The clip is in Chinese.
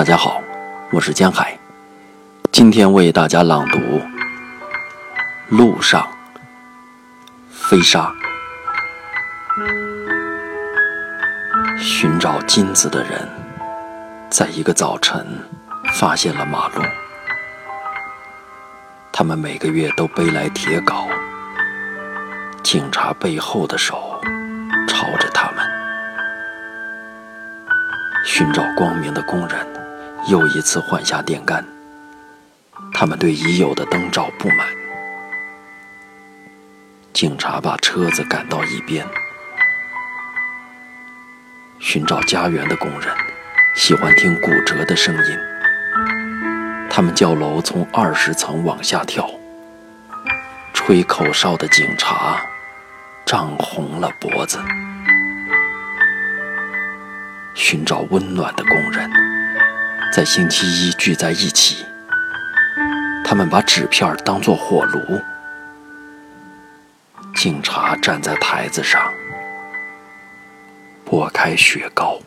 大家好，我是江海，今天为大家朗读《路上飞沙》。寻找金子的人，在一个早晨发现了马路。他们每个月都背来铁镐，警察背后的手朝着他们。寻找光明的工人。又一次换下电杆，他们对已有的灯罩不满。警察把车子赶到一边。寻找家园的工人喜欢听骨折的声音，他们叫楼从二十层往下跳。吹口哨的警察涨红了脖子。寻找温暖的工人。在星期一聚在一起，他们把纸片当做火炉。警察站在台子上，拨开雪糕。